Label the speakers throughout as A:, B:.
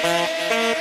A: Thank.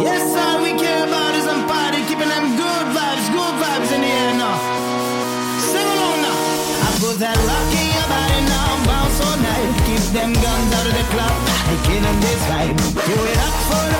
A: Yes, all we care about is I'm keeping them good vibes, good vibes in the air now. Sing along now. I put that rock in your body now, bounce all night. Keep them guns out of the club, I
B: kill them this vibe. Do it up for the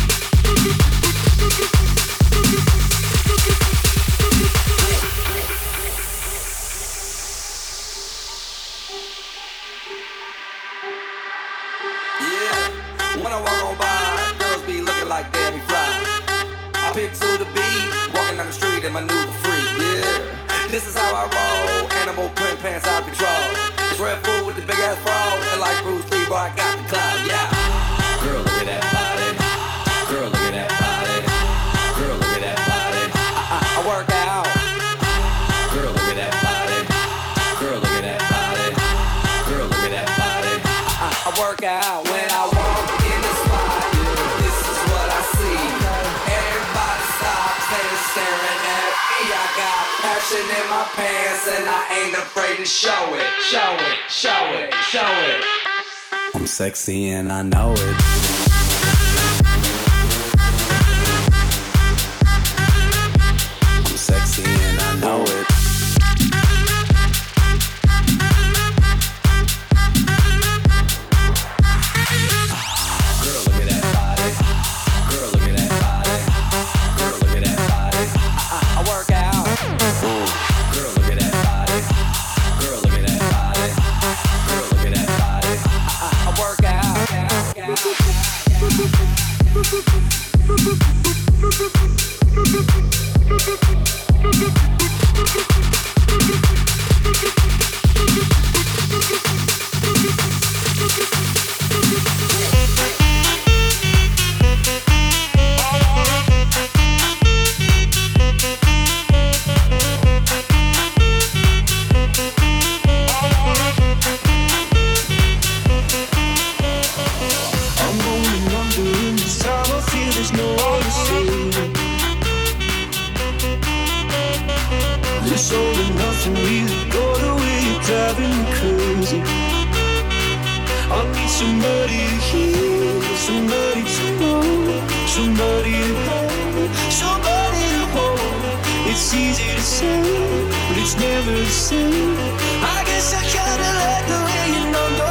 C: This is my pants and I ain't afraid to show it, show it, show it, show it.
D: I'm sexy and I know it.
E: Somebody to hold, somebody to hold. It's easy to say, but it's never the same. I guess I kinda like the way you know.